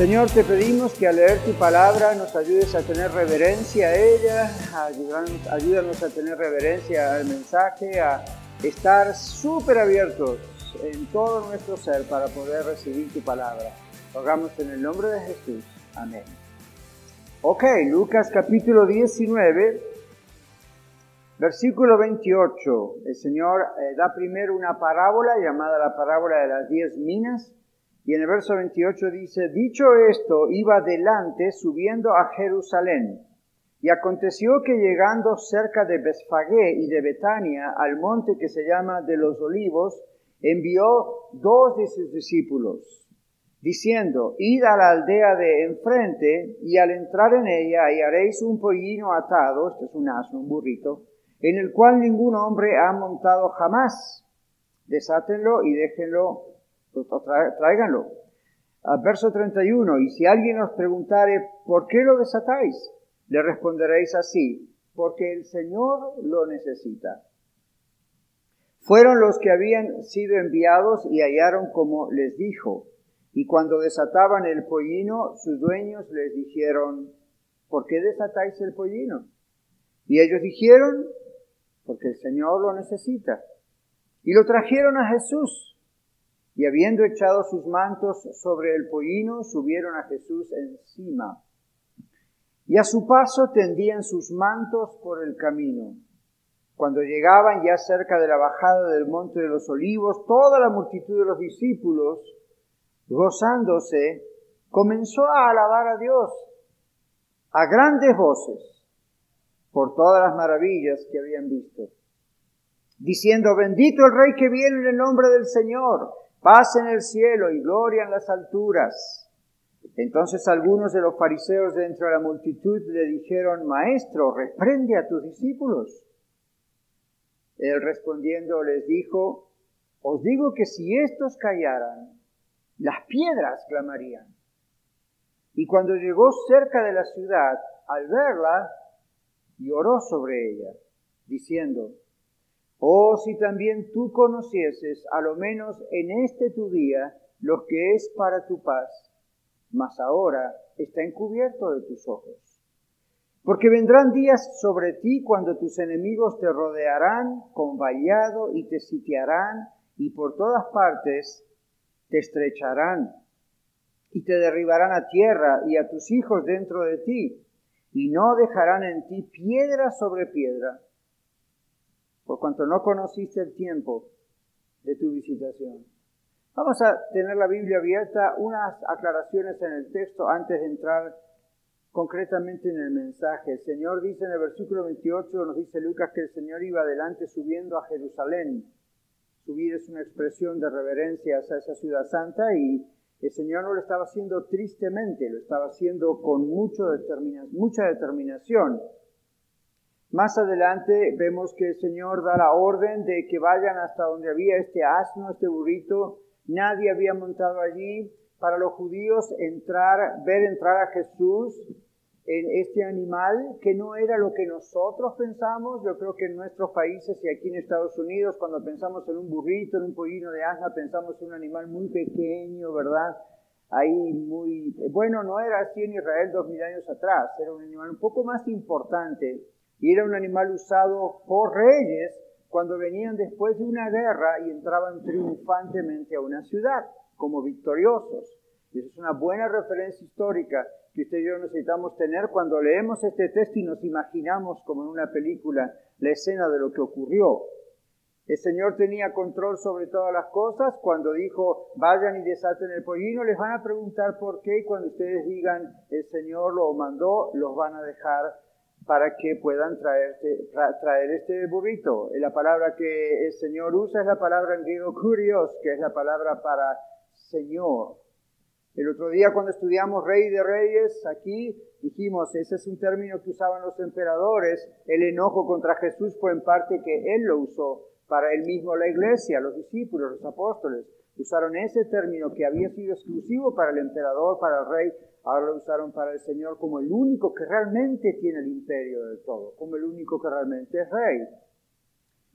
Señor, te pedimos que al leer tu palabra nos ayudes a tener reverencia a ella, ayúdanos a tener reverencia al mensaje, a estar súper abiertos en todo nuestro ser para poder recibir tu palabra. Rogamos en el nombre de Jesús. Amén. Ok, Lucas capítulo 19, versículo 28. El Señor eh, da primero una parábola llamada la parábola de las diez minas y en el verso 28 dice, dicho esto, iba adelante subiendo a Jerusalén. Y aconteció que llegando cerca de Besfagé y de Betania, al monte que se llama de los olivos, envió dos de sus discípulos, diciendo, id a la aldea de enfrente, y al entrar en ella hallaréis un pollino atado, este es un asno, un burrito, en el cual ningún hombre ha montado jamás. Desátenlo y déjenlo pues, tráiganlo. verso 31, y si alguien os preguntare, ¿por qué lo desatáis? Le responderéis así, porque el Señor lo necesita. Fueron los que habían sido enviados y hallaron como les dijo. Y cuando desataban el pollino, sus dueños les dijeron, ¿por qué desatáis el pollino? Y ellos dijeron, porque el Señor lo necesita. Y lo trajeron a Jesús. Y habiendo echado sus mantos sobre el pollino, subieron a Jesús encima. Y a su paso tendían sus mantos por el camino. Cuando llegaban ya cerca de la bajada del monte de los olivos, toda la multitud de los discípulos, gozándose, comenzó a alabar a Dios a grandes voces por todas las maravillas que habían visto, diciendo, bendito el Rey que viene en el nombre del Señor, paz en el cielo y gloria en las alturas. Entonces algunos de los fariseos dentro de la multitud le dijeron, Maestro, reprende a tus discípulos. Él respondiendo les dijo, Os digo que si estos callaran, las piedras clamarían. Y cuando llegó cerca de la ciudad, al verla, lloró sobre ella, diciendo, Oh, si también tú conocieses, a lo menos en este tu día, lo que es para tu paz, mas ahora está encubierto de tus ojos. Porque vendrán días sobre ti cuando tus enemigos te rodearán con vallado y te sitiarán y por todas partes te estrecharán y te derribarán a tierra y a tus hijos dentro de ti y no dejarán en ti piedra sobre piedra por cuanto no conociste el tiempo de tu visitación. Vamos a tener la Biblia abierta, unas aclaraciones en el texto antes de entrar concretamente en el mensaje. El Señor dice en el versículo 28, nos dice Lucas que el Señor iba adelante subiendo a Jerusalén. Subir es una expresión de reverencia hacia esa ciudad santa y el Señor no lo estaba haciendo tristemente, lo estaba haciendo con mucho mucha determinación. Más adelante vemos que el Señor da la orden de que vayan hasta donde había este asno, este burrito. Nadie había montado allí. Para los judíos entrar, ver entrar a Jesús en este animal que no era lo que nosotros pensamos. Yo creo que en nuestros países y aquí en Estados Unidos, cuando pensamos en un burrito, en un pollino de asna, pensamos en un animal muy pequeño, ¿verdad? Ahí muy, bueno, no era así en Israel dos mil años atrás, era un animal un poco más importante y era un animal usado por reyes cuando venían después de una guerra y entraban triunfantemente a una ciudad como victoriosos. Y eso es una buena referencia histórica que usted y yo necesitamos tener cuando leemos este texto y nos imaginamos como en una película la escena de lo que ocurrió. El Señor tenía control sobre todas las cosas. Cuando dijo, vayan y desaten el pollino, les van a preguntar por qué y cuando ustedes digan, el Señor lo mandó, los van a dejar para que puedan traer este burrito. La palabra que el Señor usa es la palabra en griego kurios, que es la palabra para Señor. El otro día cuando estudiamos Rey de Reyes, aquí dijimos, ese es un término que usaban los emperadores, el enojo contra Jesús fue en parte que él lo usó para él mismo la iglesia, los discípulos, los apóstoles. Usaron ese término que había sido exclusivo para el emperador, para el rey, ahora lo usaron para el Señor como el único que realmente tiene el imperio del todo, como el único que realmente es rey.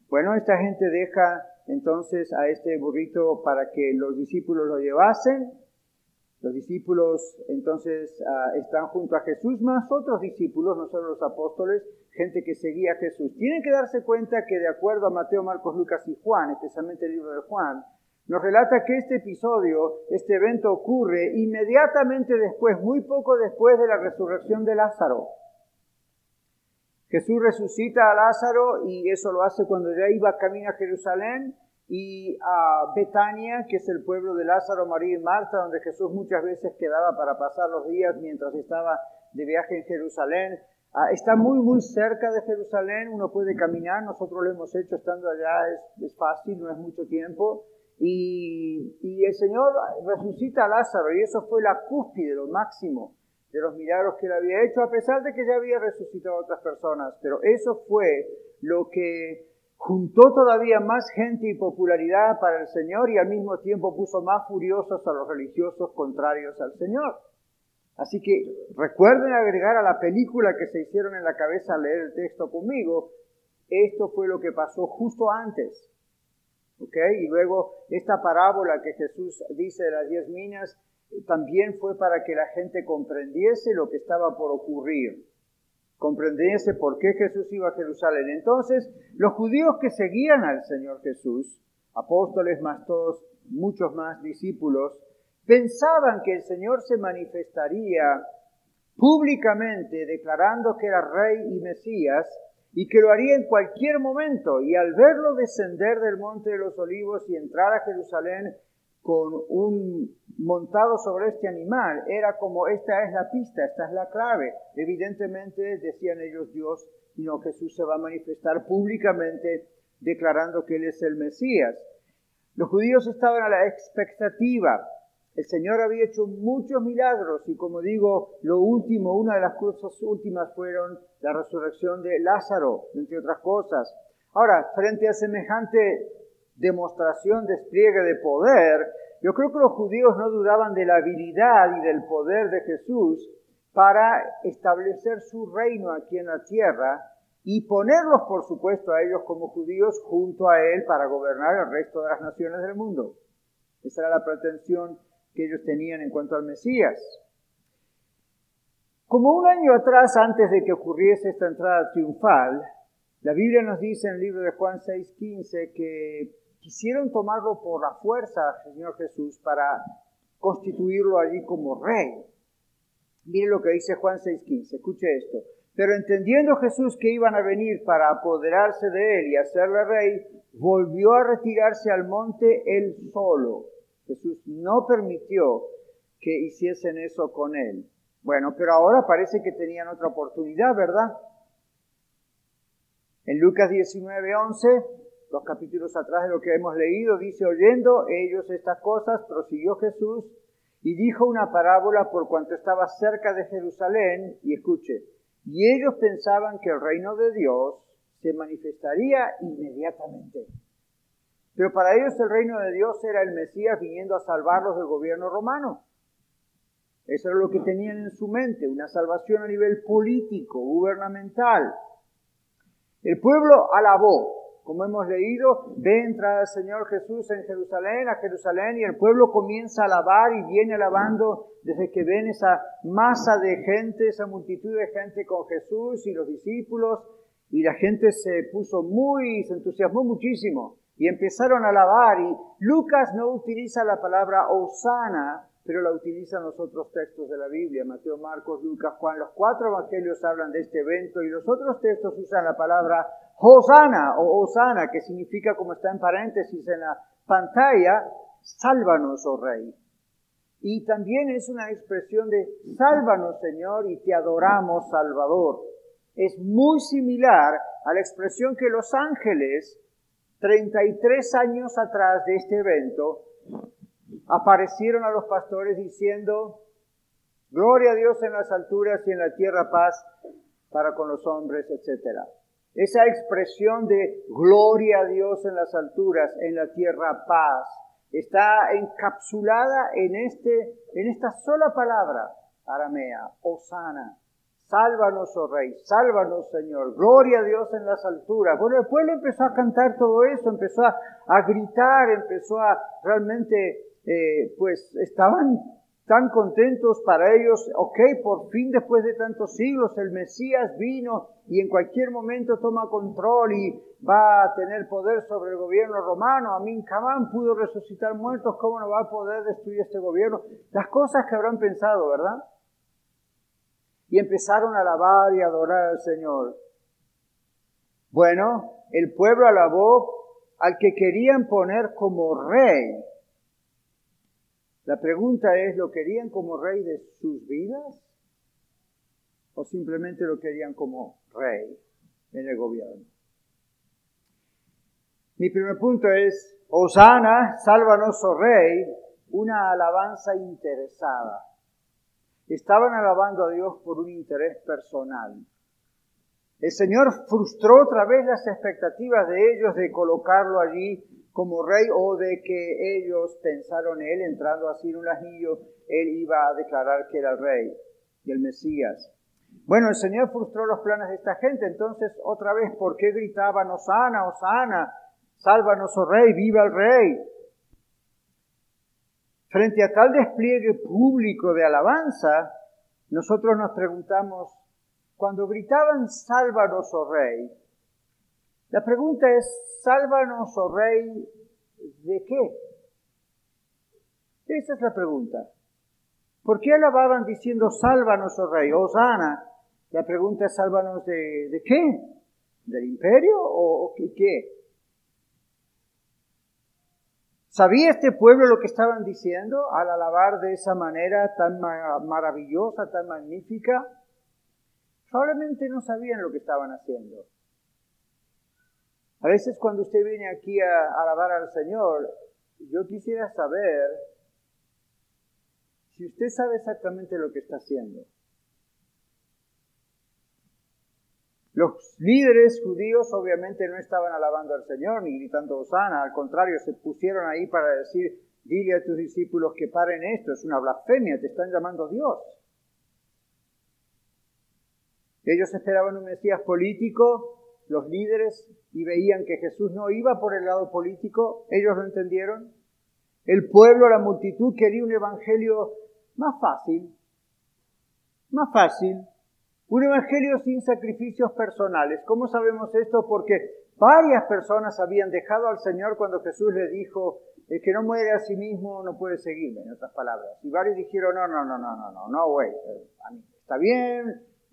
Bueno, esta gente deja entonces a este burrito para que los discípulos lo llevasen. Los discípulos entonces ah, están junto a Jesús, más otros discípulos, no solo los apóstoles, gente que seguía a Jesús. Tienen que darse cuenta que de acuerdo a Mateo, Marcos, Lucas y Juan, especialmente el libro de Juan, nos relata que este episodio, este evento ocurre inmediatamente después, muy poco después de la resurrección de Lázaro. Jesús resucita a Lázaro y eso lo hace cuando ya iba camino a Jerusalén y a Betania, que es el pueblo de Lázaro, María y Marta, donde Jesús muchas veces quedaba para pasar los días mientras estaba de viaje en Jerusalén. Ah, está muy, muy cerca de Jerusalén, uno puede caminar, nosotros lo hemos hecho estando allá, es, es fácil, no es mucho tiempo. Y, el Señor resucita a Lázaro y eso fue la cúspide, lo máximo de los milagros que él había hecho, a pesar de que ya había resucitado a otras personas. Pero eso fue lo que juntó todavía más gente y popularidad para el Señor y al mismo tiempo puso más furiosos a los religiosos contrarios al Señor. Así que recuerden agregar a la película que se hicieron en la cabeza al leer el texto conmigo, esto fue lo que pasó justo antes y luego esta parábola que Jesús dice de las diez minas también fue para que la gente comprendiese lo que estaba por ocurrir, comprendiese por qué Jesús iba a Jerusalén. Entonces, los judíos que seguían al Señor Jesús, apóstoles más todos, muchos más discípulos, pensaban que el Señor se manifestaría públicamente declarando que era rey y Mesías y que lo haría en cualquier momento. Y al verlo descender del monte de los olivos y entrar a Jerusalén con un montado sobre este animal, era como esta es la pista, esta es la clave. Evidentemente decían ellos Dios, no Jesús se va a manifestar públicamente declarando que Él es el Mesías. Los judíos estaban a la expectativa el Señor había hecho muchos milagros y como digo, lo último, una de las cosas últimas fueron la resurrección de Lázaro, entre otras cosas. Ahora, frente a semejante demostración, despliegue de poder, yo creo que los judíos no dudaban de la habilidad y del poder de Jesús para establecer su reino aquí en la tierra y ponerlos, por supuesto, a ellos como judíos junto a Él para gobernar el resto de las naciones del mundo. Esa era la pretensión que ellos tenían en cuanto al Mesías. Como un año atrás, antes de que ocurriese esta entrada triunfal, la Biblia nos dice en el libro de Juan 6:15 que quisieron tomarlo por la fuerza al Señor Jesús para constituirlo allí como rey. Mire lo que dice Juan 6:15, escuche esto. Pero entendiendo Jesús que iban a venir para apoderarse de él y hacerle rey, volvió a retirarse al monte él solo. Jesús no permitió que hiciesen eso con él. Bueno, pero ahora parece que tenían otra oportunidad, ¿verdad? En Lucas 19, 11, dos capítulos atrás de lo que hemos leído, dice, oyendo ellos estas cosas, prosiguió Jesús y dijo una parábola por cuanto estaba cerca de Jerusalén, y escuche, y ellos pensaban que el reino de Dios se manifestaría inmediatamente. Pero para ellos el reino de Dios era el Mesías viniendo a salvarlos del gobierno romano. Eso era lo que tenían en su mente, una salvación a nivel político, gubernamental. El pueblo alabó, como hemos leído, ve entrar al Señor Jesús en Jerusalén, a Jerusalén, y el pueblo comienza a alabar y viene alabando desde que ven esa masa de gente, esa multitud de gente con Jesús y los discípulos, y la gente se puso muy, se entusiasmó muchísimo y empezaron a alabar y Lucas no utiliza la palabra Osana, pero la utilizan los otros textos de la Biblia, Mateo, Marcos, Lucas, Juan. Los cuatro evangelios hablan de este evento y los otros textos usan la palabra Hosanna o Osana, que significa, como está en paréntesis en la pantalla, sálvanos, oh Rey. Y también es una expresión de sálvanos, Señor, y te adoramos, Salvador. Es muy similar a la expresión que los ángeles 33 años atrás de este evento, aparecieron a los pastores diciendo, Gloria a Dios en las alturas y en la tierra paz para con los hombres, etc. Esa expresión de gloria a Dios en las alturas, en la tierra paz, está encapsulada en, este, en esta sola palabra aramea, Osana. Sálvanos, oh Rey, sálvanos, Señor. Gloria a Dios en las alturas. Bueno, el pueblo empezó a cantar todo eso, empezó a, gritar, empezó a realmente, eh, pues estaban tan contentos para ellos, ok, por fin después de tantos siglos el Mesías vino y en cualquier momento toma control y va a tener poder sobre el gobierno romano. Amin Kamán pudo resucitar muertos, ¿cómo no va a poder destruir este gobierno? Las cosas que habrán pensado, ¿verdad? Empezaron a alabar y adorar al Señor. Bueno, el pueblo alabó al que querían poner como rey la pregunta es, ¿lo querían como rey de sus vidas? ¿O simplemente lo querían como rey en el gobierno? Mi primer punto es, Osana, sálvanos, oh rey, una alabanza interesada. Estaban alabando a Dios por un interés personal. El Señor frustró otra vez las expectativas de ellos de colocarlo allí como rey o de que ellos pensaron él entrando así en un anillo, él iba a declarar que era el rey y el Mesías. Bueno, el Señor frustró los planes de esta gente, entonces otra vez, ¿por qué gritaban, Osana, Osana, sálvanos, oh rey, viva el rey? Frente a tal despliegue público de alabanza, nosotros nos preguntamos, cuando gritaban, sálvanos, oh rey, la pregunta es, sálvanos, oh Rey, ¿de qué? Esa es la pregunta. ¿Por qué alababan diciendo, sálvanos, oh Rey, Osana? La pregunta es, sálvanos de, de qué? ¿Del imperio o, qué, qué? ¿Sabía este pueblo lo que estaban diciendo al alabar de esa manera tan maravillosa, tan magnífica? Probablemente no sabían lo que estaban haciendo. A veces cuando usted viene aquí a alabar al Señor, yo quisiera saber si usted sabe exactamente lo que está haciendo. Los líderes judíos obviamente no estaban alabando al Señor ni gritando Osana, al contrario, se pusieron ahí para decir, dile a tus discípulos que paren esto, es una blasfemia, te están llamando Dios. Ellos esperaban un Mesías político, los líderes y veían que Jesús no iba por el lado político, ellos lo entendieron. El pueblo, la multitud quería un evangelio más fácil, más fácil, un evangelio sin sacrificios personales. ¿Cómo sabemos esto? Porque varias personas habían dejado al Señor cuando Jesús le dijo, el que no muere a sí mismo no puede seguirme, en otras palabras. Y varios dijeron, no, no, no, no, no, no, no, güey, está bien,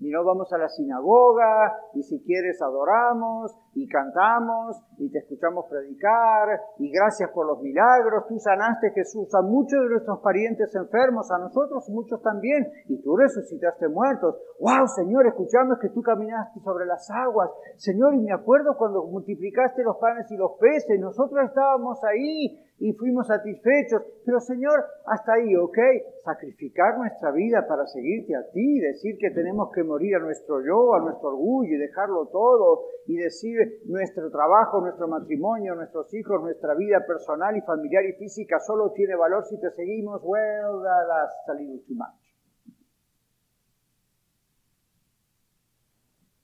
y no vamos a la sinagoga, y si quieres adoramos, y cantamos, y te escuchamos predicar, y gracias por los milagros, tú sanaste Jesús a muchos de nuestros parientes enfermos, a nosotros muchos también, y tú resucitaste muertos. ¡Wow, Señor! Escuchamos que tú caminaste sobre las aguas. Señor, y me acuerdo cuando multiplicaste los panes y los peces, nosotros estábamos ahí, y fuimos satisfechos. Pero Señor, hasta ahí, ¿ok? Sacrificar nuestra vida para seguirte a ti, decir que tenemos que morir a nuestro yo, a nuestro orgullo y dejarlo todo y decir nuestro trabajo, nuestro matrimonio, nuestros hijos, nuestra vida personal y familiar y física solo tiene valor si te seguimos. Well, that's a little too much.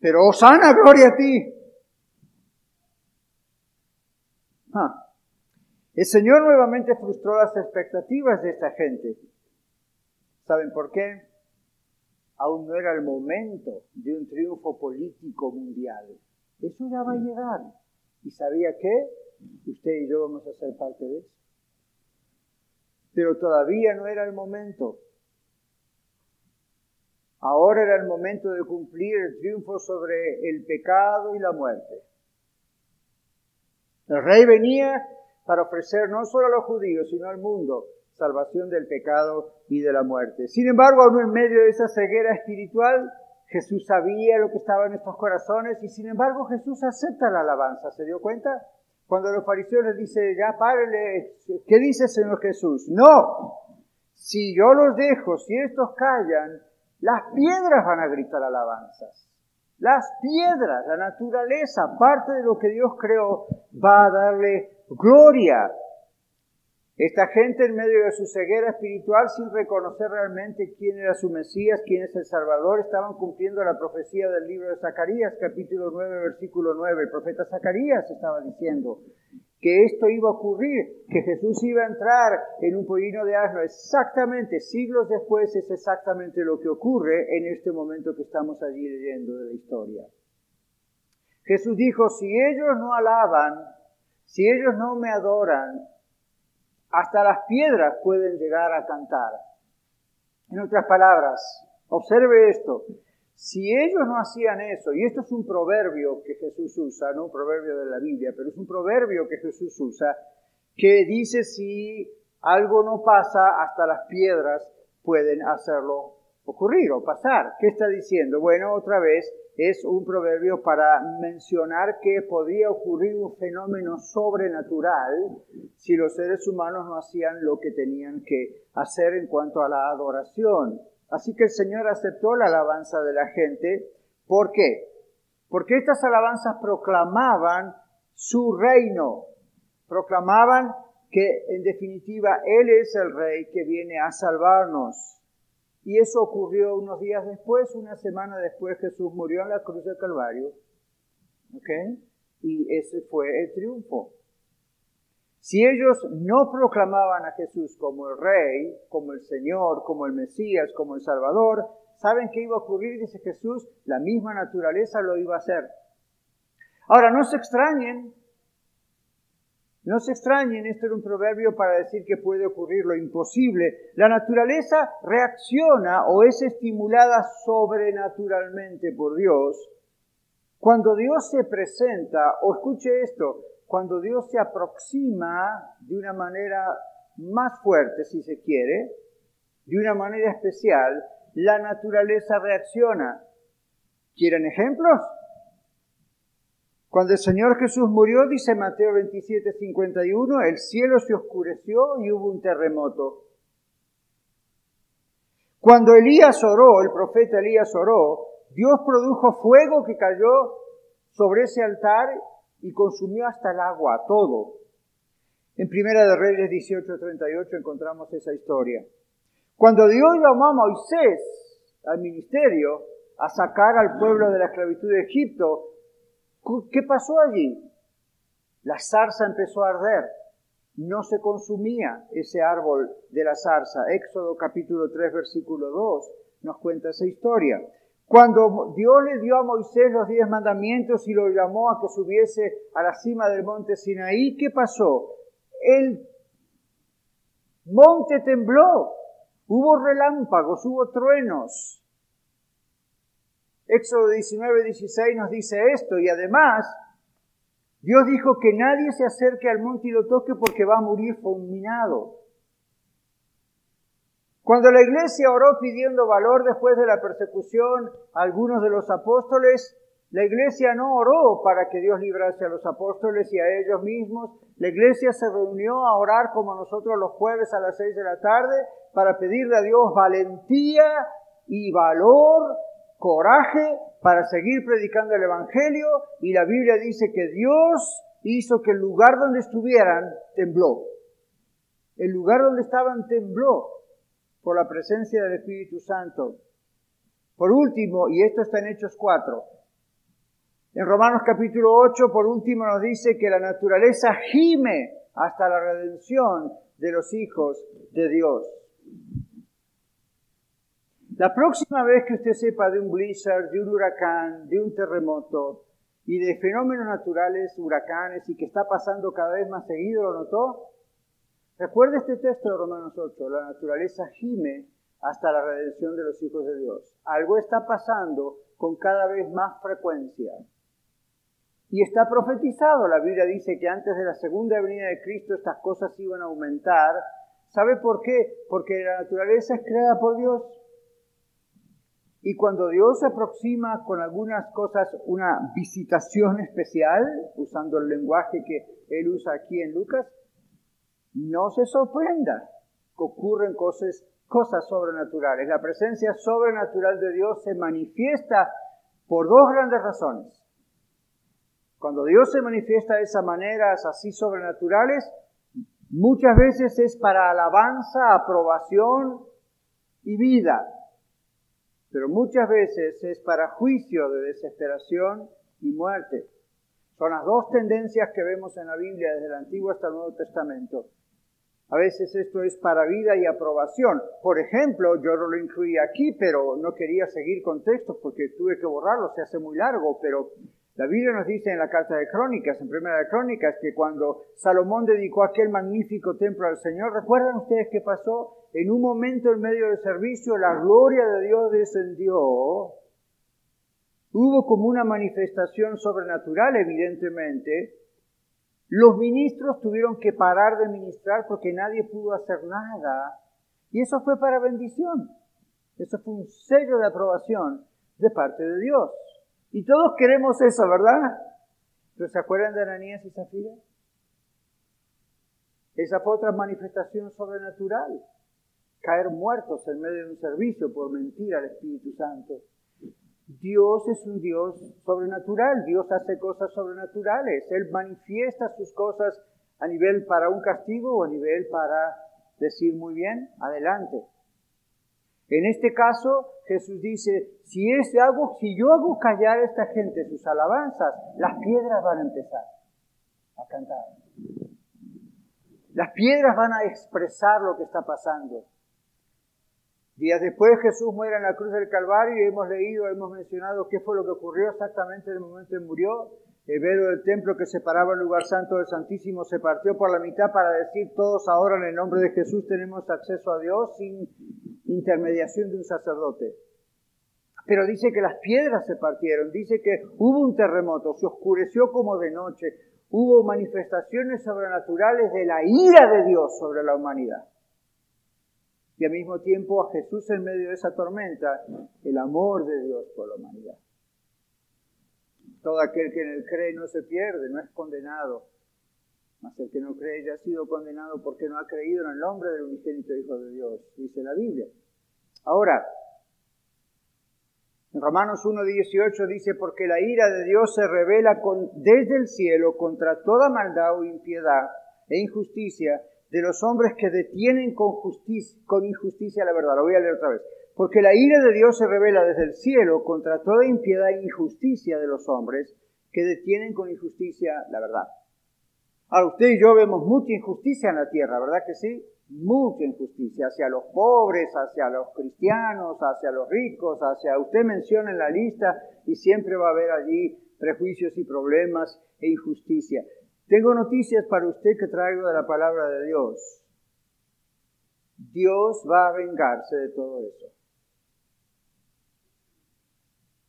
Pero Osana, gloria a ti. Ah. El Señor nuevamente frustró las expectativas de esta gente. ¿Saben por qué? Aún no era el momento de un triunfo político mundial. Eso ya va a llegar. ¿Y sabía qué? Usted y yo vamos a ser parte de eso. Pero todavía no era el momento. Ahora era el momento de cumplir el triunfo sobre el pecado y la muerte. El rey venía para ofrecer no solo a los judíos, sino al mundo salvación del pecado y de la muerte. Sin embargo, aún en medio de esa ceguera espiritual, Jesús sabía lo que estaba en nuestros corazones y sin embargo Jesús acepta la alabanza. ¿Se dio cuenta? Cuando los fariseos les dice, ya párele, ¿qué dice Señor Jesús? No, si yo los dejo, si estos callan, las piedras van a gritar alabanzas. Las piedras, la naturaleza, parte de lo que Dios creó, va a darle gloria. Esta gente en medio de su ceguera espiritual, sin reconocer realmente quién era su Mesías, quién es el Salvador, estaban cumpliendo la profecía del libro de Zacarías, capítulo 9, versículo 9. El profeta Zacarías estaba diciendo, que esto iba a ocurrir, que Jesús iba a entrar en un pollino de asno. Exactamente, siglos después es exactamente lo que ocurre en este momento que estamos allí leyendo de la historia. Jesús dijo, si ellos no alaban, si ellos no me adoran, hasta las piedras pueden llegar a cantar. En otras palabras, observe esto, si ellos no hacían eso, y esto es un proverbio que Jesús usa, no un proverbio de la Biblia, pero es un proverbio que Jesús usa, que dice si algo no pasa, hasta las piedras pueden hacerlo ocurrir o pasar. ¿Qué está diciendo? Bueno, otra vez es un proverbio para mencionar que podía ocurrir un fenómeno sobrenatural si los seres humanos no hacían lo que tenían que hacer en cuanto a la adoración. Así que el Señor aceptó la alabanza de la gente. ¿Por qué? Porque estas alabanzas proclamaban su reino, proclamaban que en definitiva Él es el rey que viene a salvarnos. Y eso ocurrió unos días después, una semana después Jesús murió en la cruz del Calvario. ¿Ok? Y ese fue el triunfo. Si ellos no proclamaban a Jesús como el Rey, como el Señor, como el Mesías, como el Salvador, ¿saben qué iba a ocurrir? Dice Jesús, la misma naturaleza lo iba a hacer. Ahora, no se extrañen, no se extrañen, esto era un proverbio para decir que puede ocurrir lo imposible. La naturaleza reacciona o es estimulada sobrenaturalmente por Dios cuando Dios se presenta, o escuche esto, cuando Dios se aproxima de una manera más fuerte, si se quiere, de una manera especial, la naturaleza reacciona. ¿Quieren ejemplos? Cuando el Señor Jesús murió, dice Mateo 27, 51, el cielo se oscureció y hubo un terremoto. Cuando Elías oró, el profeta Elías oró, Dios produjo fuego que cayó sobre ese altar y consumió hasta el agua, todo. En Primera de Reyes 18:38 encontramos esa historia. Cuando Dios llamó a Moisés al ministerio a sacar al pueblo de la esclavitud de Egipto, ¿qué pasó allí? La zarza empezó a arder. No se consumía ese árbol de la zarza. Éxodo capítulo 3 versículo 2 nos cuenta esa historia. Cuando Dios le dio a Moisés los diez mandamientos y lo llamó a que subiese a la cima del monte Sinaí, ¿qué pasó? El monte tembló, hubo relámpagos, hubo truenos. Éxodo 19, 16 nos dice esto y además Dios dijo que nadie se acerque al monte y lo toque porque va a morir fulminado. Cuando la iglesia oró pidiendo valor después de la persecución a algunos de los apóstoles, la iglesia no oró para que Dios librase a los apóstoles y a ellos mismos. La iglesia se reunió a orar como nosotros los jueves a las seis de la tarde para pedirle a Dios valentía y valor, coraje para seguir predicando el Evangelio. Y la Biblia dice que Dios hizo que el lugar donde estuvieran tembló. El lugar donde estaban tembló por la presencia del Espíritu Santo. Por último, y esto está en Hechos 4, en Romanos capítulo 8, por último, nos dice que la naturaleza gime hasta la redención de los hijos de Dios. La próxima vez que usted sepa de un blizzard, de un huracán, de un terremoto y de fenómenos naturales, huracanes, y que está pasando cada vez más seguido, ¿lo notó? Recuerda este texto de Romanos 8, la naturaleza gime hasta la redención de los hijos de Dios. Algo está pasando con cada vez más frecuencia. Y está profetizado, la Biblia dice que antes de la segunda venida de Cristo estas cosas iban a aumentar. ¿Sabe por qué? Porque la naturaleza es creada por Dios. Y cuando Dios se aproxima con algunas cosas, una visitación especial, usando el lenguaje que Él usa aquí en Lucas, no se sorprenda que ocurren cosas cosas sobrenaturales. La presencia sobrenatural de Dios se manifiesta por dos grandes razones. Cuando Dios se manifiesta de esas maneras así sobrenaturales, muchas veces es para alabanza, aprobación y vida, pero muchas veces es para juicio de desesperación y muerte. Son las dos tendencias que vemos en la Biblia desde el Antiguo hasta el Nuevo Testamento. A veces esto es para vida y aprobación. Por ejemplo, yo no lo incluí aquí, pero no quería seguir con textos porque tuve que borrarlo, se hace muy largo, pero la Biblia nos dice en la carta de Crónicas, en Primera de Crónicas, que cuando Salomón dedicó aquel magnífico templo al Señor, ¿recuerdan ustedes qué pasó? En un momento en medio del servicio, la gloria de Dios descendió. Hubo como una manifestación sobrenatural, evidentemente. Los ministros tuvieron que parar de ministrar porque nadie pudo hacer nada. Y eso fue para bendición. Eso fue un sello de aprobación de parte de Dios. Y todos queremos eso, ¿verdad? ¿Pero se acuerdan de Ananías y Zafira? Esa fue otra manifestación sobrenatural. Caer muertos en medio de un servicio por mentir al Espíritu Santo. Dios es un Dios sobrenatural, Dios hace cosas sobrenaturales, Él manifiesta sus cosas a nivel para un castigo o a nivel para decir muy bien, adelante. En este caso, Jesús dice, si, es algo, si yo hago callar a esta gente sus alabanzas, las piedras van a empezar a cantar. Las piedras van a expresar lo que está pasando. Días después Jesús muere en la cruz del Calvario y hemos leído, hemos mencionado qué fue lo que ocurrió exactamente en el momento en que murió. El velo del templo que separaba el lugar santo del Santísimo se partió por la mitad para decir todos ahora en el nombre de Jesús tenemos acceso a Dios sin intermediación de un sacerdote. Pero dice que las piedras se partieron, dice que hubo un terremoto, se oscureció como de noche, hubo manifestaciones sobrenaturales de la ira de Dios sobre la humanidad. Y al mismo tiempo a Jesús en medio de esa tormenta, el amor de Dios por la humanidad. Todo aquel que en él cree no se pierde, no es condenado. Mas el que no cree ya ha sido condenado porque no ha creído en el nombre del unigénito Hijo de Dios, dice la Biblia. Ahora, en Romanos 1.18 dice, porque la ira de Dios se revela con, desde el cielo contra toda maldad o impiedad e injusticia de los hombres que detienen con, justicia, con injusticia la verdad. Lo voy a leer otra vez. Porque la ira de Dios se revela desde el cielo contra toda impiedad e injusticia de los hombres que detienen con injusticia la verdad. Ahora, usted y yo vemos mucha injusticia en la tierra, ¿verdad que sí? Mucha injusticia hacia los pobres, hacia los cristianos, hacia los ricos, hacia... Usted menciona en la lista y siempre va a haber allí prejuicios y problemas e injusticia. Tengo noticias para usted que traigo de la palabra de Dios. Dios va a vengarse de todo eso.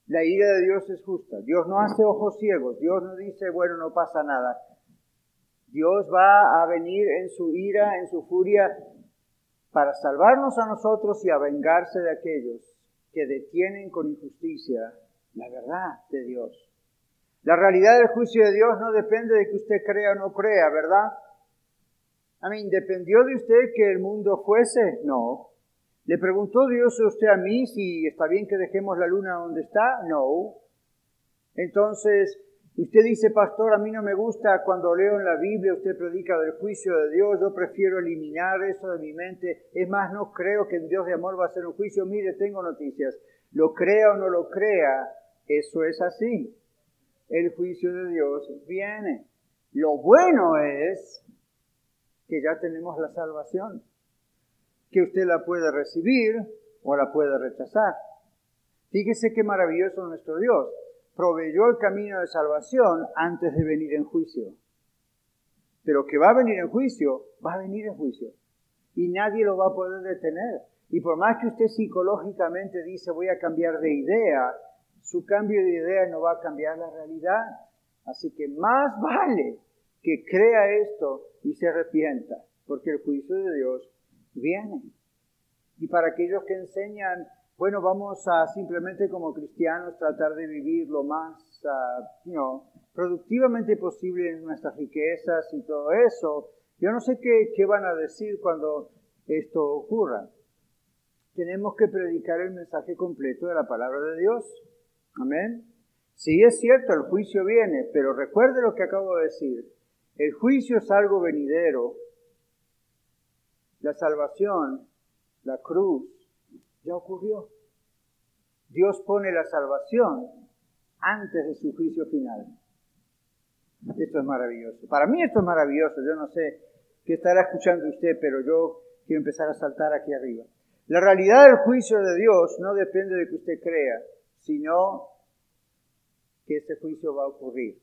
La ira de Dios es justa. Dios no hace ojos ciegos. Dios no dice, bueno, no pasa nada. Dios va a venir en su ira, en su furia, para salvarnos a nosotros y a vengarse de aquellos que detienen con injusticia la verdad de Dios. La realidad del juicio de Dios no depende de que usted crea o no crea, ¿verdad? A mí, ¿dependió de usted que el mundo fuese? No. ¿Le preguntó Dios a usted a mí si está bien que dejemos la luna donde está? No. Entonces, usted dice, pastor, a mí no me gusta cuando leo en la Biblia, usted predica del juicio de Dios, yo prefiero eliminar eso de mi mente. Es más, no creo que en Dios de amor va a ser un juicio. Mire, tengo noticias. Lo crea o no lo crea, eso es así el juicio de Dios viene. Lo bueno es que ya tenemos la salvación, que usted la puede recibir o la puede rechazar. Fíjese qué maravilloso nuestro Dios. Proveyó el camino de salvación antes de venir en juicio. Pero que va a venir en juicio, va a venir en juicio. Y nadie lo va a poder detener. Y por más que usted psicológicamente dice voy a cambiar de idea, su cambio de idea no va a cambiar la realidad. Así que más vale que crea esto y se arrepienta, porque el juicio de Dios viene. Y para aquellos que enseñan, bueno, vamos a simplemente como cristianos tratar de vivir lo más uh, productivamente posible en nuestras riquezas y todo eso, yo no sé qué, qué van a decir cuando esto ocurra. tenemos que predicar el mensaje completo de la palabra de Dios. Amén. Sí es cierto, el juicio viene, pero recuerde lo que acabo de decir. El juicio es algo venidero. La salvación, la cruz, ya ocurrió. Dios pone la salvación antes de su juicio final. Esto es maravilloso. Para mí esto es maravilloso. Yo no sé qué estará escuchando usted, pero yo quiero empezar a saltar aquí arriba. La realidad del juicio de Dios no depende de que usted crea, sino que ese juicio va a ocurrir.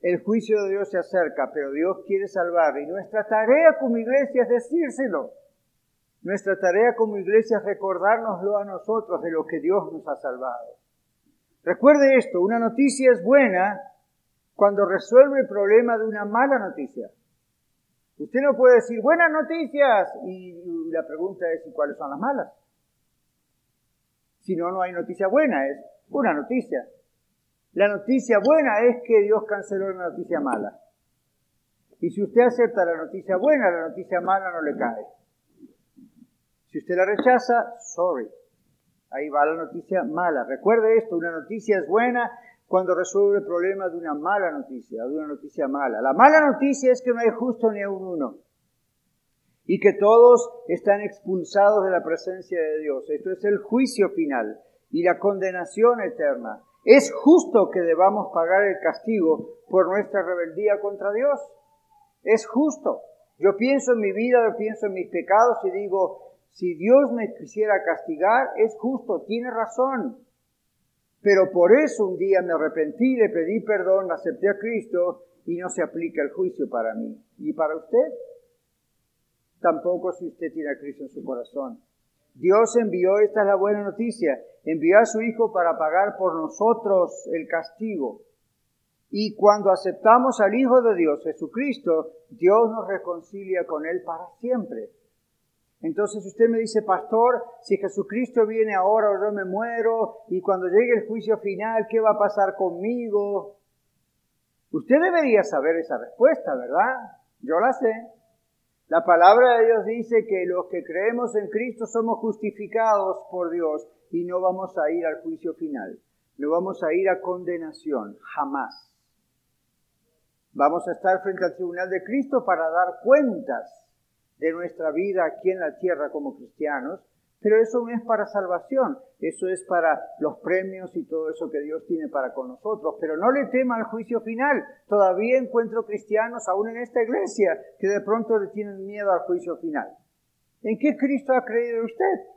El juicio de Dios se acerca, pero Dios quiere salvar. Y nuestra tarea como iglesia es decírselo. Nuestra tarea como iglesia es recordárnoslo a nosotros de lo que Dios nos ha salvado. Recuerde esto, una noticia es buena cuando resuelve el problema de una mala noticia. Usted no puede decir buenas noticias y la pregunta es cuáles son las malas. Si no, no hay noticia buena, es una noticia. La noticia buena es que Dios canceló la noticia mala. Y si usted acepta la noticia buena, la noticia mala no le cae. Si usted la rechaza, sorry. Ahí va la noticia mala. Recuerde esto, una noticia es buena cuando resuelve el problema de una mala noticia, de una noticia mala. La mala noticia es que no hay justo ni a un uno y que todos están expulsados de la presencia de Dios. Esto es el juicio final y la condenación eterna. ¿Es justo que debamos pagar el castigo por nuestra rebeldía contra Dios? Es justo. Yo pienso en mi vida, yo pienso en mis pecados y digo, si Dios me quisiera castigar, es justo, tiene razón. Pero por eso un día me arrepentí, le pedí perdón, acepté a Cristo y no se aplica el juicio para mí. ¿Y para usted? Tampoco si usted tiene a Cristo en su corazón. Dios envió, esta es la buena noticia, envió a su Hijo para pagar por nosotros el castigo. Y cuando aceptamos al Hijo de Dios, Jesucristo, Dios nos reconcilia con Él para siempre. Entonces usted me dice, pastor, si Jesucristo viene ahora o yo me muero y cuando llegue el juicio final, ¿qué va a pasar conmigo? Usted debería saber esa respuesta, ¿verdad? Yo la sé. La palabra de Dios dice que los que creemos en Cristo somos justificados por Dios y no vamos a ir al juicio final. No vamos a ir a condenación, jamás. Vamos a estar frente al tribunal de Cristo para dar cuentas de nuestra vida aquí en la tierra como cristianos, pero eso no es para salvación, eso es para los premios y todo eso que Dios tiene para con nosotros. Pero no le tema al juicio final. Todavía encuentro cristianos, aún en esta iglesia, que de pronto le tienen miedo al juicio final. ¿En qué Cristo ha creído usted?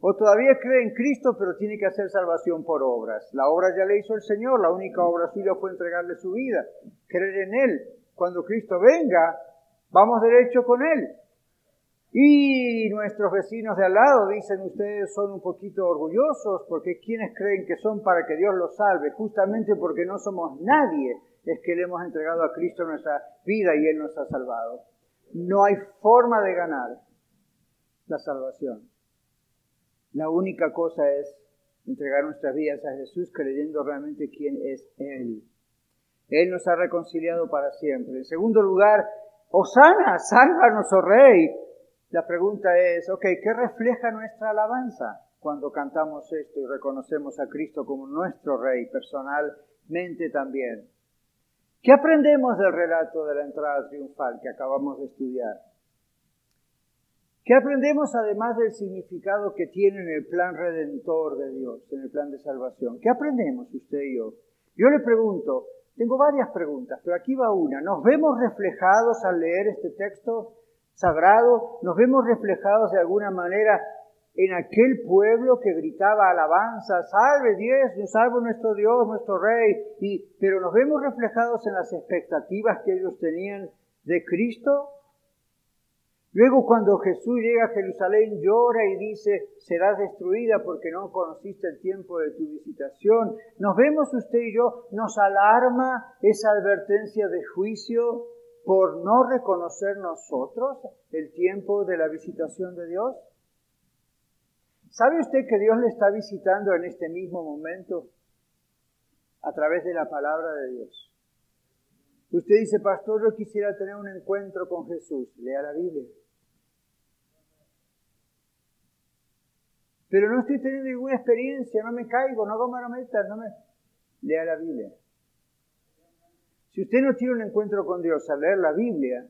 O todavía cree en Cristo, pero tiene que hacer salvación por obras. La obra ya le hizo el Señor, la única obra suya fue entregarle su vida, creer en Él. Cuando Cristo venga, Vamos derecho con Él. Y nuestros vecinos de al lado dicen ustedes son un poquito orgullosos porque quienes creen que son para que Dios los salve, justamente porque no somos nadie, es que le hemos entregado a Cristo nuestra vida y Él nos ha salvado. No hay forma de ganar la salvación. La única cosa es entregar nuestras vidas a Jesús creyendo realmente quién es Él. Él nos ha reconciliado para siempre. En segundo lugar, Osana, sálvanos, oh Rey. La pregunta es, ok, ¿qué refleja nuestra alabanza cuando cantamos esto y reconocemos a Cristo como nuestro Rey personalmente también? ¿Qué aprendemos del relato de la entrada triunfal que acabamos de estudiar? ¿Qué aprendemos además del significado que tiene en el plan redentor de Dios, en el plan de salvación? ¿Qué aprendemos usted y yo? Yo le pregunto, tengo varias preguntas, pero aquí va una. ¿Nos vemos reflejados al leer este texto sagrado? ¿Nos vemos reflejados de alguna manera en aquel pueblo que gritaba alabanza, salve Dios, salve nuestro Dios, nuestro Rey? Y, pero nos vemos reflejados en las expectativas que ellos tenían de Cristo. Luego cuando Jesús llega a Jerusalén llora y dice, serás destruida porque no conociste el tiempo de tu visitación. Nos vemos usted y yo, nos alarma esa advertencia de juicio por no reconocer nosotros el tiempo de la visitación de Dios. ¿Sabe usted que Dios le está visitando en este mismo momento a través de la palabra de Dios? Usted dice, pastor, yo quisiera tener un encuentro con Jesús. Lea la Biblia. pero no estoy teniendo ninguna experiencia, no me caigo, no hago marometas, no me... Lea la Biblia. Si usted no tiene un encuentro con Dios al leer la Biblia,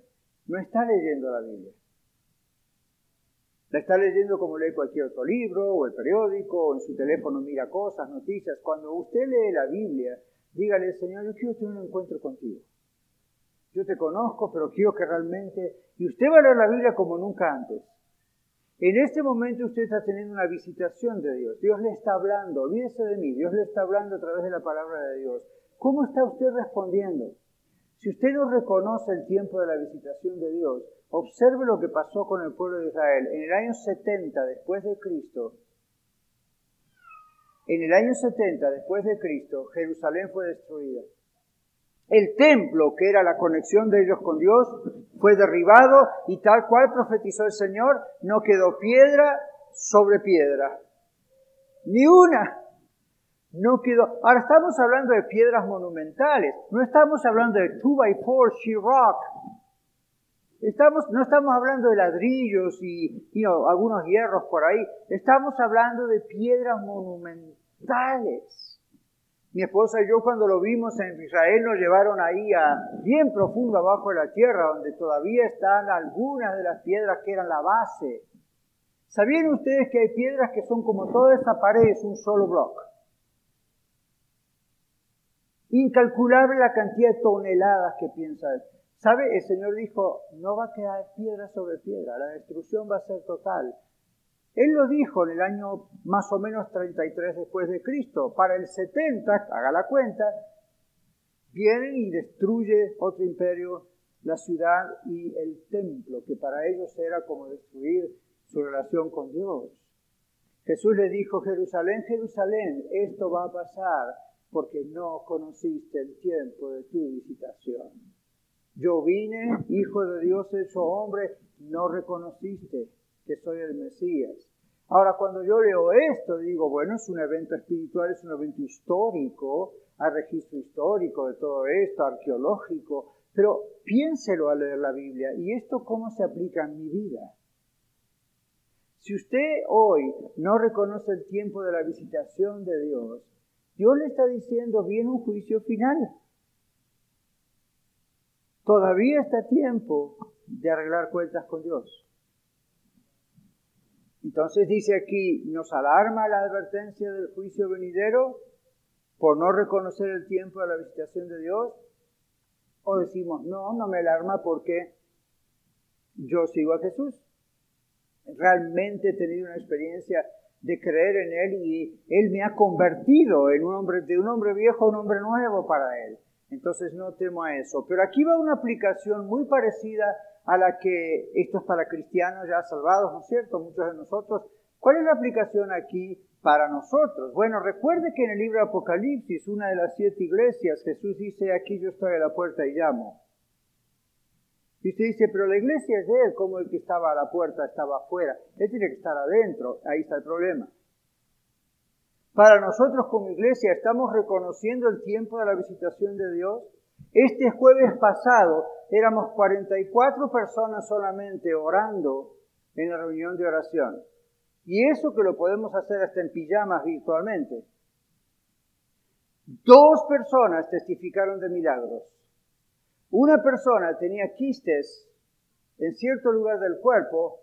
no está leyendo la Biblia. La está leyendo como lee cualquier otro libro, o el periódico, o en su teléfono mira cosas, noticias. Cuando usted lee la Biblia, dígale, Señor, yo quiero tener un encuentro contigo. Yo te conozco, pero quiero que realmente... Y usted va a leer la Biblia como nunca antes. En este momento usted está teniendo una visitación de Dios. Dios le está hablando. Olvídese de mí. Dios le está hablando a través de la palabra de Dios. ¿Cómo está usted respondiendo? Si usted no reconoce el tiempo de la visitación de Dios, observe lo que pasó con el pueblo de Israel. En el año 70 después de Cristo, en el año 70 después de Cristo, Jerusalén fue destruida. El templo, que era la conexión de ellos con Dios, fue derribado y tal cual profetizó el Señor, no quedó piedra sobre piedra. Ni una. No quedó. Ahora estamos hablando de piedras monumentales, no estamos hablando de 2 by 4 rock. Estamos, no estamos hablando de ladrillos y algunos hierros por ahí, estamos hablando de piedras monumentales. Mi esposa y yo cuando lo vimos en Israel nos llevaron ahí a bien profundo abajo de la tierra, donde todavía están algunas de las piedras que eran la base. ¿Sabían ustedes que hay piedras que son como toda esa pared, es un solo bloque? Incalculable la cantidad de toneladas que piensa. ¿Sabe? El Señor dijo, no va a quedar piedra sobre piedra, la destrucción va a ser total. Él lo dijo en el año más o menos 33 después de Cristo. Para el 70, haga la cuenta, viene y destruye otro imperio, la ciudad y el templo, que para ellos era como destruir su relación con Dios. Jesús le dijo, Jerusalén, Jerusalén, esto va a pasar porque no conociste el tiempo de tu visitación. Yo vine, hijo de Dios hecho hombre, no reconociste que soy el Mesías. Ahora, cuando yo leo esto, digo, bueno, es un evento espiritual, es un evento histórico, hay registro histórico de todo esto, arqueológico, pero piénselo al leer la Biblia, ¿y esto cómo se aplica en mi vida? Si usted hoy no reconoce el tiempo de la visitación de Dios, Dios le está diciendo, viene un juicio final. Todavía está tiempo de arreglar cuentas con Dios. Entonces dice aquí, ¿nos alarma la advertencia del juicio venidero por no reconocer el tiempo de la visitación de Dios? O decimos, no, no me alarma porque yo sigo a Jesús. Realmente he tenido una experiencia de creer en Él y Él me ha convertido en un hombre, de un hombre viejo a un hombre nuevo para Él. Entonces no temo a eso. Pero aquí va una aplicación muy parecida a la que esto es para cristianos ya salvados, ¿no es cierto? Muchos de nosotros. ¿Cuál es la aplicación aquí para nosotros? Bueno, recuerde que en el libro Apocalipsis, una de las siete iglesias, Jesús dice, aquí yo estoy a la puerta y llamo. Y usted dice, pero la iglesia es él, como el que estaba a la puerta estaba afuera. Él tiene que estar adentro, ahí está el problema. Para nosotros como iglesia, ¿estamos reconociendo el tiempo de la visitación de Dios? Este jueves pasado éramos 44 personas solamente orando en la reunión de oración. Y eso que lo podemos hacer hasta en pijamas virtualmente. Dos personas testificaron de milagros. Una persona tenía quistes en cierto lugar del cuerpo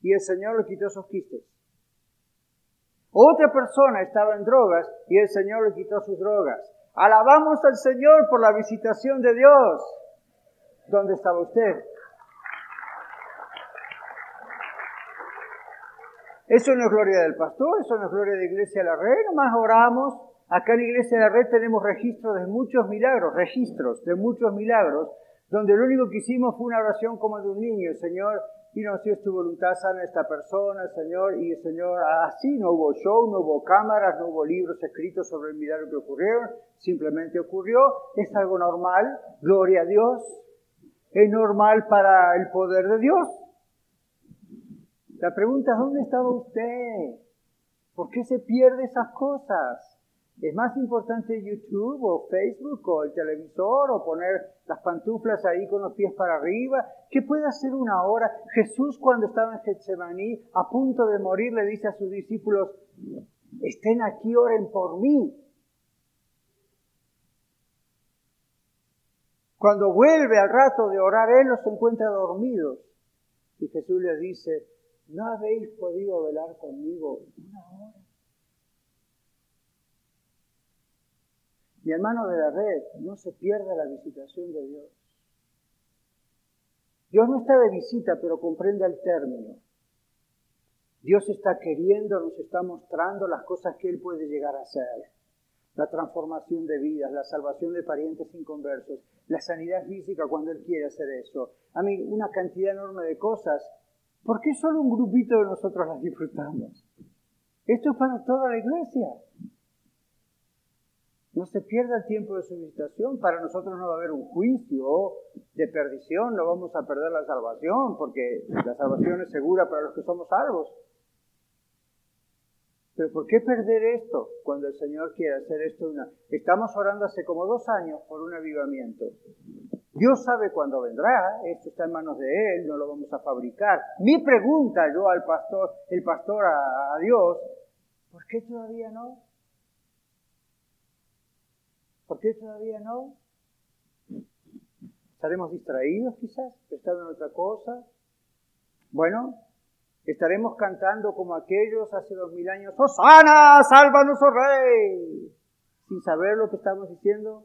y el Señor le quitó esos quistes. Otra persona estaba en drogas y el Señor le quitó sus drogas. Alabamos al Señor por la visitación de Dios. ¿Dónde estaba usted? Eso no es gloria del pastor, eso no es gloria de Iglesia de la Red, nomás oramos. Acá en Iglesia de la Red tenemos registros de muchos milagros, registros de muchos milagros, donde lo único que hicimos fue una oración como de un niño, Señor, y no si es tu voluntad sana esta persona, Señor, y el Señor, así no hubo show, no hubo cámaras, no hubo libros escritos sobre el milagro que ocurrieron, simplemente ocurrió, es algo normal, gloria a Dios, es normal para el poder de Dios. La pregunta es, ¿dónde estaba usted? ¿Por qué se pierde esas cosas? Es más importante YouTube o Facebook o el televisor o poner las pantuflas ahí con los pies para arriba. ¿Qué puede hacer una hora? Jesús cuando estaba en Getsemaní, a punto de morir, le dice a sus discípulos, estén aquí, oren por mí. Cuando vuelve al rato de orar, él los encuentra dormidos. Y Jesús les dice, ¿no habéis podido velar conmigo una hora? Mi hermano de la red, no se pierda la visitación de Dios. Dios no está de visita, pero comprende el término. Dios está queriendo, nos está mostrando las cosas que Él puede llegar a hacer. La transformación de vidas, la salvación de parientes inconversos, la sanidad física cuando Él quiere hacer eso. A mí, una cantidad enorme de cosas. ¿Por qué solo un grupito de nosotros las disfrutamos? Esto es para toda la iglesia. No se pierda el tiempo de su visitación. Para nosotros no va a haber un juicio de perdición, no vamos a perder la salvación, porque la salvación es segura para los que somos salvos. Pero ¿por qué perder esto cuando el Señor quiere hacer esto? Una... Estamos orando hace como dos años por un avivamiento. Dios sabe cuándo vendrá, esto está en manos de Él, no lo vamos a fabricar. Mi pregunta yo al pastor, el pastor a, a Dios, ¿por qué todavía no? ¿Por qué todavía no? ¿Estaremos distraídos quizás? ¿Estando en otra cosa? Bueno, estaremos cantando como aquellos hace dos mil años, ¡Osana, sálvanos, oh Rey! Sin saber lo que estamos diciendo,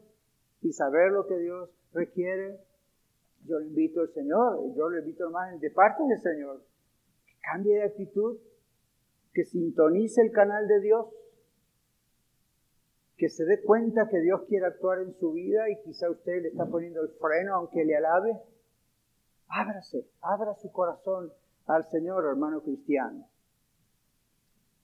sin saber lo que Dios requiere. Yo le invito al Señor, yo le invito más de parte del Señor, que cambie de actitud, que sintonice el canal de Dios, que se dé cuenta que Dios quiere actuar en su vida y quizá usted le está poniendo el freno aunque le alabe. Ábrase, abra su corazón al Señor, hermano cristiano.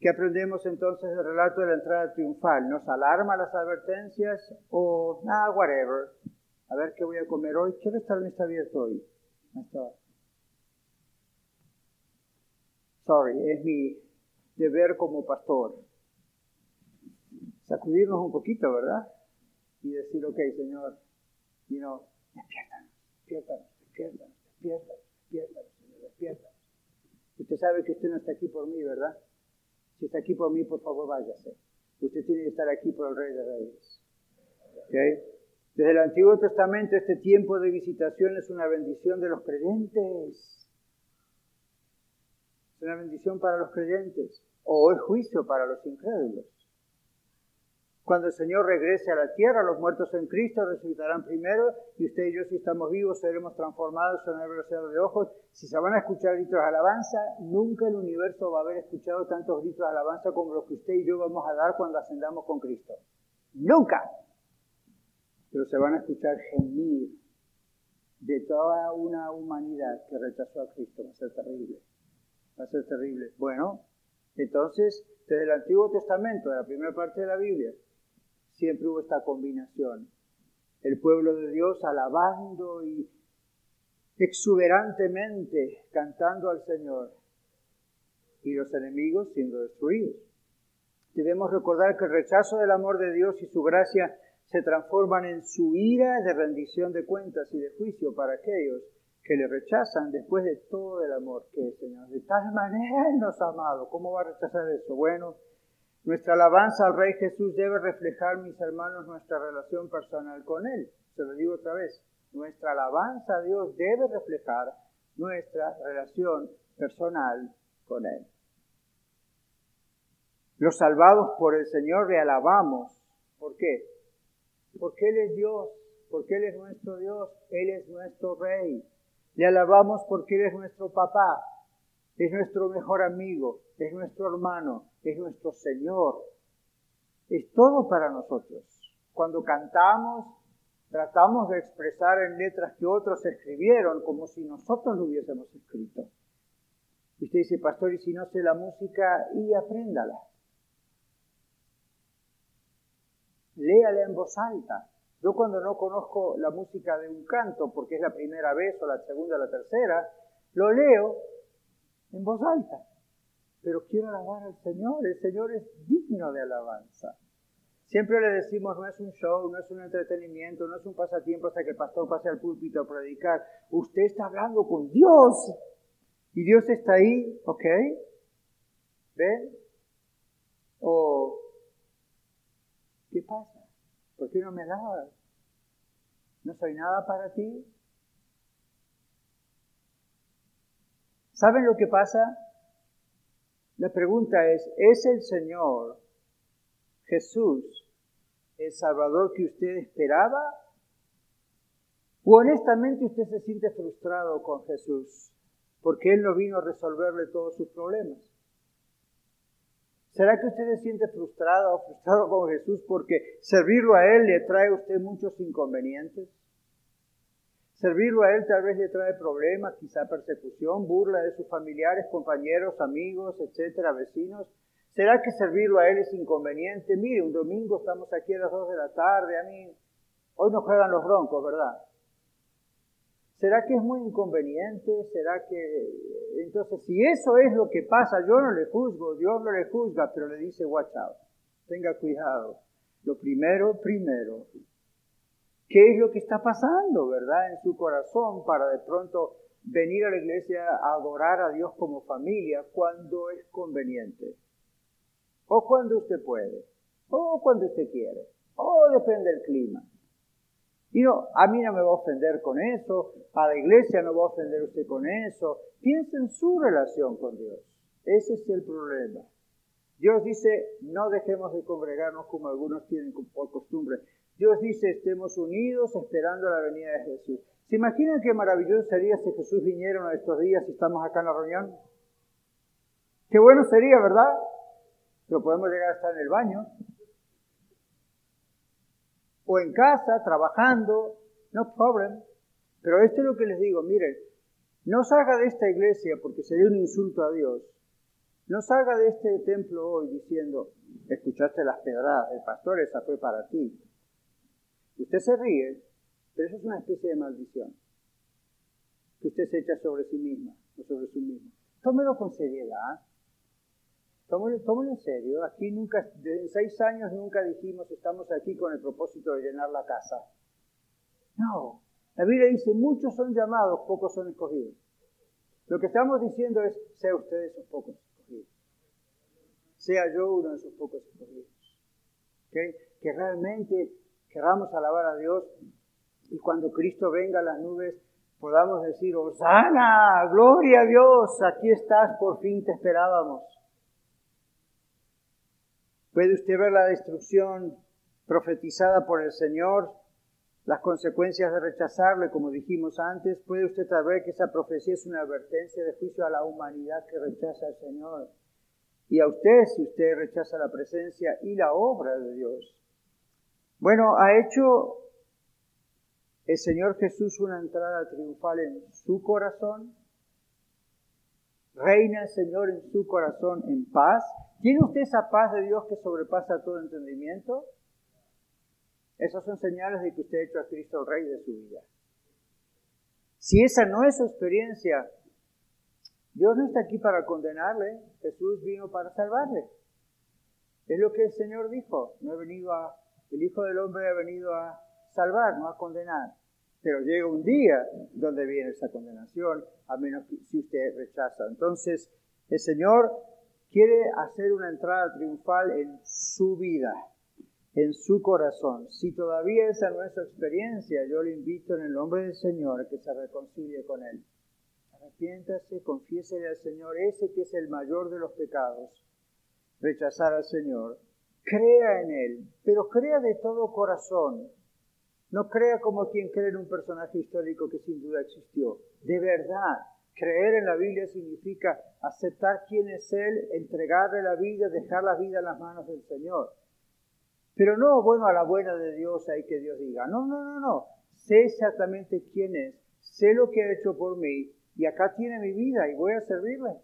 ¿Qué aprendemos entonces del relato de la entrada triunfal? ¿Nos alarma las advertencias o nada, whatever? A ver qué voy a comer hoy. ¿Qué restaurante está abierto hoy? Sorry, es mi deber como pastor sacudirnos un poquito, ¿verdad? Y decir, ok, Señor, you know, despiértanos, despiértanos, despiértanos, despiértanos, despiértanos, Señor, despiértanos. Usted sabe que usted no está aquí por mí, ¿verdad? Si está aquí por mí, por favor, váyase. Usted tiene que estar aquí por el Rey de Reyes. ¿Okay? Desde el Antiguo Testamento, este tiempo de visitación es una bendición de los creyentes. Es una bendición para los creyentes. O es juicio para los incrédulos. Cuando el Señor regrese a la tierra, los muertos en Cristo resucitarán primero y usted y yo, si estamos vivos, seremos transformados en el velocidad de ojos. Si se van a escuchar gritos de alabanza, nunca el universo va a haber escuchado tantos gritos de alabanza como los que usted y yo vamos a dar cuando ascendamos con Cristo. Nunca. Pero se van a escuchar gemir de toda una humanidad que rechazó a Cristo. Va a ser terrible. Va a ser terrible. Bueno, entonces, desde el Antiguo Testamento, de la primera parte de la Biblia, siempre hubo esta combinación. El pueblo de Dios alabando y exuberantemente cantando al Señor y los enemigos siendo destruidos. Debemos recordar que el rechazo del amor de Dios y su gracia se transforman en su ira de rendición de cuentas y de juicio para aquellos que le rechazan después de todo el amor que el Señor de tal manera nos ha amado. ¿Cómo va a rechazar eso? Bueno, nuestra alabanza al Rey Jesús debe reflejar, mis hermanos, nuestra relación personal con Él. Se lo digo otra vez. Nuestra alabanza a Dios debe reflejar nuestra relación personal con Él. Los salvados por el Señor le alabamos. ¿Por qué? Porque Él es Dios, porque Él es nuestro Dios, Él es nuestro Rey. Le alabamos porque Él es nuestro papá, es nuestro mejor amigo, es nuestro hermano, es nuestro Señor. Es todo para nosotros. Cuando cantamos, tratamos de expresar en letras que otros escribieron como si nosotros lo hubiésemos escrito. Usted dice, pastor, y si no sé la música, y apréndala. Léala en voz alta. Yo cuando no conozco la música de un canto, porque es la primera vez o la segunda o la tercera, lo leo en voz alta. Pero quiero alabar al Señor, el Señor es digno de alabanza. Siempre le decimos, no es un show, no es un entretenimiento, no es un pasatiempo hasta que el pastor pase al púlpito a predicar. Usted está hablando con Dios. Y Dios está ahí, ¿ok? ¿Ven? O, ¿qué pasa? ¿Por qué no me das? ¿No soy nada para ti? ¿Saben lo que pasa? La pregunta es, ¿es el Señor Jesús el Salvador que usted esperaba? ¿O honestamente usted se siente frustrado con Jesús porque Él no vino a resolverle todos sus problemas? ¿Será que usted se siente frustrado o frustrado con Jesús porque servirlo a Él le trae a usted muchos inconvenientes? Servirlo a Él tal vez le trae problemas, quizá persecución, burla de sus familiares, compañeros, amigos, etcétera, vecinos. ¿Será que servirlo a Él es inconveniente? Mire, un domingo estamos aquí a las 2 de la tarde, a mí, hoy no juegan los broncos, ¿verdad? ¿Será que es muy inconveniente? ¿Será que... Entonces, si eso es lo que pasa, yo no le juzgo, Dios no le juzga, pero le dice, watch out, tenga cuidado. Lo primero, primero. ¿Qué es lo que está pasando, verdad, en su corazón para de pronto venir a la iglesia a adorar a Dios como familia cuando es conveniente? o cuando usted puede, o cuando usted quiere, o depende del clima. Y no, a mí no me va a ofender con eso, a la iglesia no va a ofender usted con eso. Piensa en su relación con Dios. Ese es el problema. Dios dice, no dejemos de congregarnos como algunos tienen por costumbre. Dios dice, estemos unidos esperando la venida de Jesús. ¿Se imaginan qué maravilloso sería si Jesús viniera uno de estos días y estamos acá en la reunión? Qué bueno sería, ¿verdad? pero podemos llegar a estar en el baño, o en casa, trabajando, no problem. Pero esto es lo que les digo, miren, no salga de esta iglesia porque sería un insulto a Dios. No salga de este templo hoy diciendo, escuchaste las pedradas del pastor, esa fue para ti. Usted se ríe, pero eso es una especie de maldición que usted se echa sobre sí misma o sobre sí mismo. Tómelo con seriedad. Tómalo, en serio. Aquí nunca, en seis años nunca dijimos estamos aquí con el propósito de llenar la casa. No. La Biblia dice muchos son llamados, pocos son escogidos. Lo que estamos diciendo es, sea usted esos pocos escogidos. Sea yo uno de esos pocos escogidos. Que realmente queramos alabar a Dios y cuando Cristo venga a las nubes podamos decir, Osana, gloria a Dios, aquí estás, por fin te esperábamos. Puede usted ver la destrucción profetizada por el Señor, las consecuencias de rechazarle, como dijimos antes. Puede usted saber que esa profecía es una advertencia de juicio a la humanidad que rechaza al Señor. Y a usted si usted rechaza la presencia y la obra de Dios. Bueno, ha hecho el Señor Jesús una entrada triunfal en su corazón. Reina el Señor en su corazón en paz. ¿Tiene usted esa paz de Dios que sobrepasa todo entendimiento? Esas son señales de que usted ha hecho a Cristo el Rey de su vida. Si esa no es su experiencia, Dios no está aquí para condenarle, Jesús vino para salvarle. Es lo que el Señor dijo, no he venido a, el Hijo del Hombre ha venido a salvar, no a condenar. Pero llega un día donde viene esa condenación, a menos que si usted rechaza. Entonces, el Señor quiere hacer una entrada triunfal en su vida, en su corazón. Si todavía esa no es su experiencia, yo le invito en el nombre del Señor que se reconcilie con Él. Arrepiéntase, confiésele al Señor ese que es el mayor de los pecados, rechazar al Señor. Crea en Él, pero crea de todo corazón. No crea como quien cree en un personaje histórico que sin duda existió. De verdad, Creer en la Biblia significa aceptar quién es Él, entregarle la vida, dejar la vida en las manos del Señor. Pero no, bueno, a la buena de Dios hay que Dios diga. No, no, no, no. Sé exactamente quién es, sé lo que ha hecho por mí y acá tiene mi vida y voy a servirle.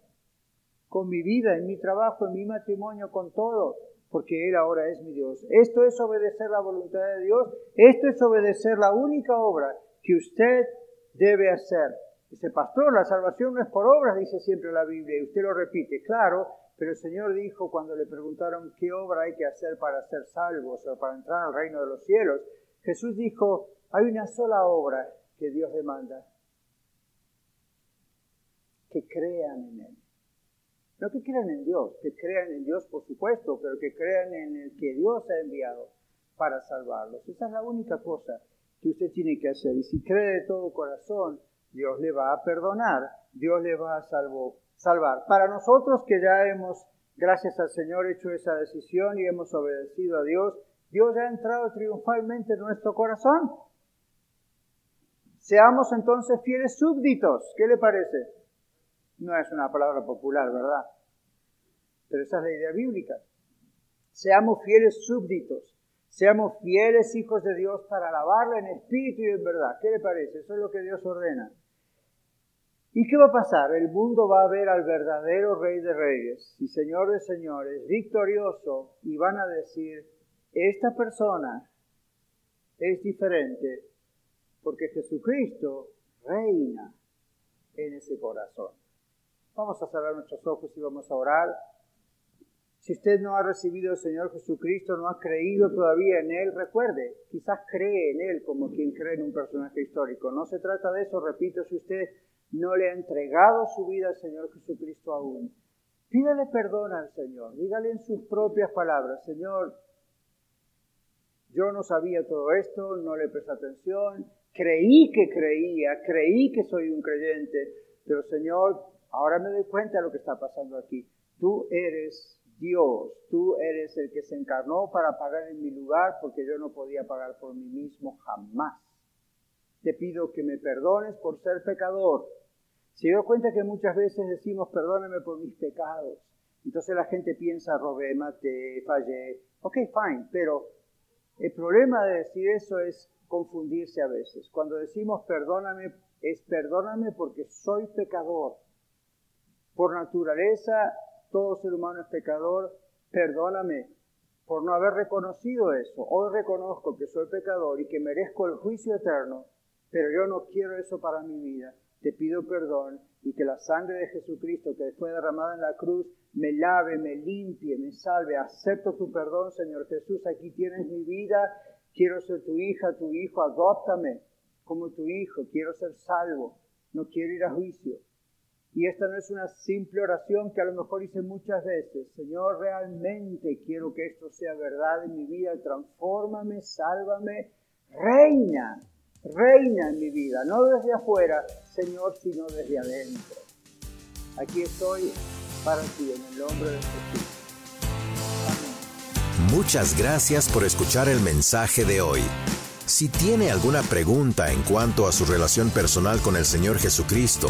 Con mi vida, en mi trabajo, en mi matrimonio, con todo, porque Él ahora es mi Dios. Esto es obedecer la voluntad de Dios, esto es obedecer la única obra que usted debe hacer Dice, pastor, la salvación no es por obras, dice siempre la Biblia, y usted lo repite. Claro, Pero el Señor dijo cuando le preguntaron qué obra hay que hacer para ser salvos o para entrar al reino de los cielos, Jesús dijo, hay una sola obra que Dios demanda, que crean en Él. No que crean en Dios, que crean en Dios por supuesto, pero que crean en el que Dios ha enviado para salvarlos. Esa es la única cosa que usted tiene que hacer. Y si cree de todo corazón, Dios le va a perdonar, Dios le va a salvar. Para nosotros que ya hemos, gracias al Señor, hecho esa decisión y hemos obedecido a Dios, Dios ha entrado triunfalmente en nuestro corazón. Seamos entonces fieles súbditos. ¿Qué le parece? No es una palabra popular, ¿verdad? Pero esa es la idea bíblica. Seamos fieles súbditos. Seamos fieles hijos de Dios para alabarle en espíritu y en verdad. ¿Qué le parece? Eso es lo que Dios ordena. ¿Y qué va a pasar? El mundo va a ver al verdadero Rey de Reyes y Señor de Señores, victorioso, y van a decir, esta persona es diferente porque Jesucristo reina en ese corazón. Vamos a cerrar nuestros ojos y vamos a orar. Si usted no ha recibido al Señor Jesucristo, no ha creído todavía en Él, recuerde, quizás cree en Él como quien cree en un personaje histórico. No se trata de eso, repito, si usted no le ha entregado su vida al Señor Jesucristo aún. Pídale perdón al Señor, dígale en sus propias palabras, Señor, yo no sabía todo esto, no le presté atención, creí que creía, creí que soy un creyente, pero Señor, ahora me doy cuenta de lo que está pasando aquí. Tú eres Dios, tú eres el que se encarnó para pagar en mi lugar porque yo no podía pagar por mí mismo jamás. Te pido que me perdones por ser pecador. Se dio cuenta que muchas veces decimos perdóname por mis pecados. Entonces la gente piensa, robé, maté, fallé. Ok, fine, pero el problema de decir eso es confundirse a veces. Cuando decimos perdóname, es perdóname porque soy pecador. Por naturaleza, todo ser humano es pecador, perdóname por no haber reconocido eso. Hoy reconozco que soy pecador y que merezco el juicio eterno, pero yo no quiero eso para mi vida. Te pido perdón y que la sangre de Jesucristo que fue derramada en la cruz me lave, me limpie, me salve. Acepto tu perdón, Señor Jesús. Aquí tienes mi vida. Quiero ser tu hija, tu hijo. Adóptame como tu hijo. Quiero ser salvo. No quiero ir a juicio. Y esta no es una simple oración que a lo mejor hice muchas veces. Señor, realmente quiero que esto sea verdad en mi vida. Transfórmame, sálvame. Reina, reina en mi vida. No desde afuera, Señor, sino desde adentro. Aquí estoy para ti en el nombre de Jesús. Muchas gracias por escuchar el mensaje de hoy. Si tiene alguna pregunta en cuanto a su relación personal con el Señor Jesucristo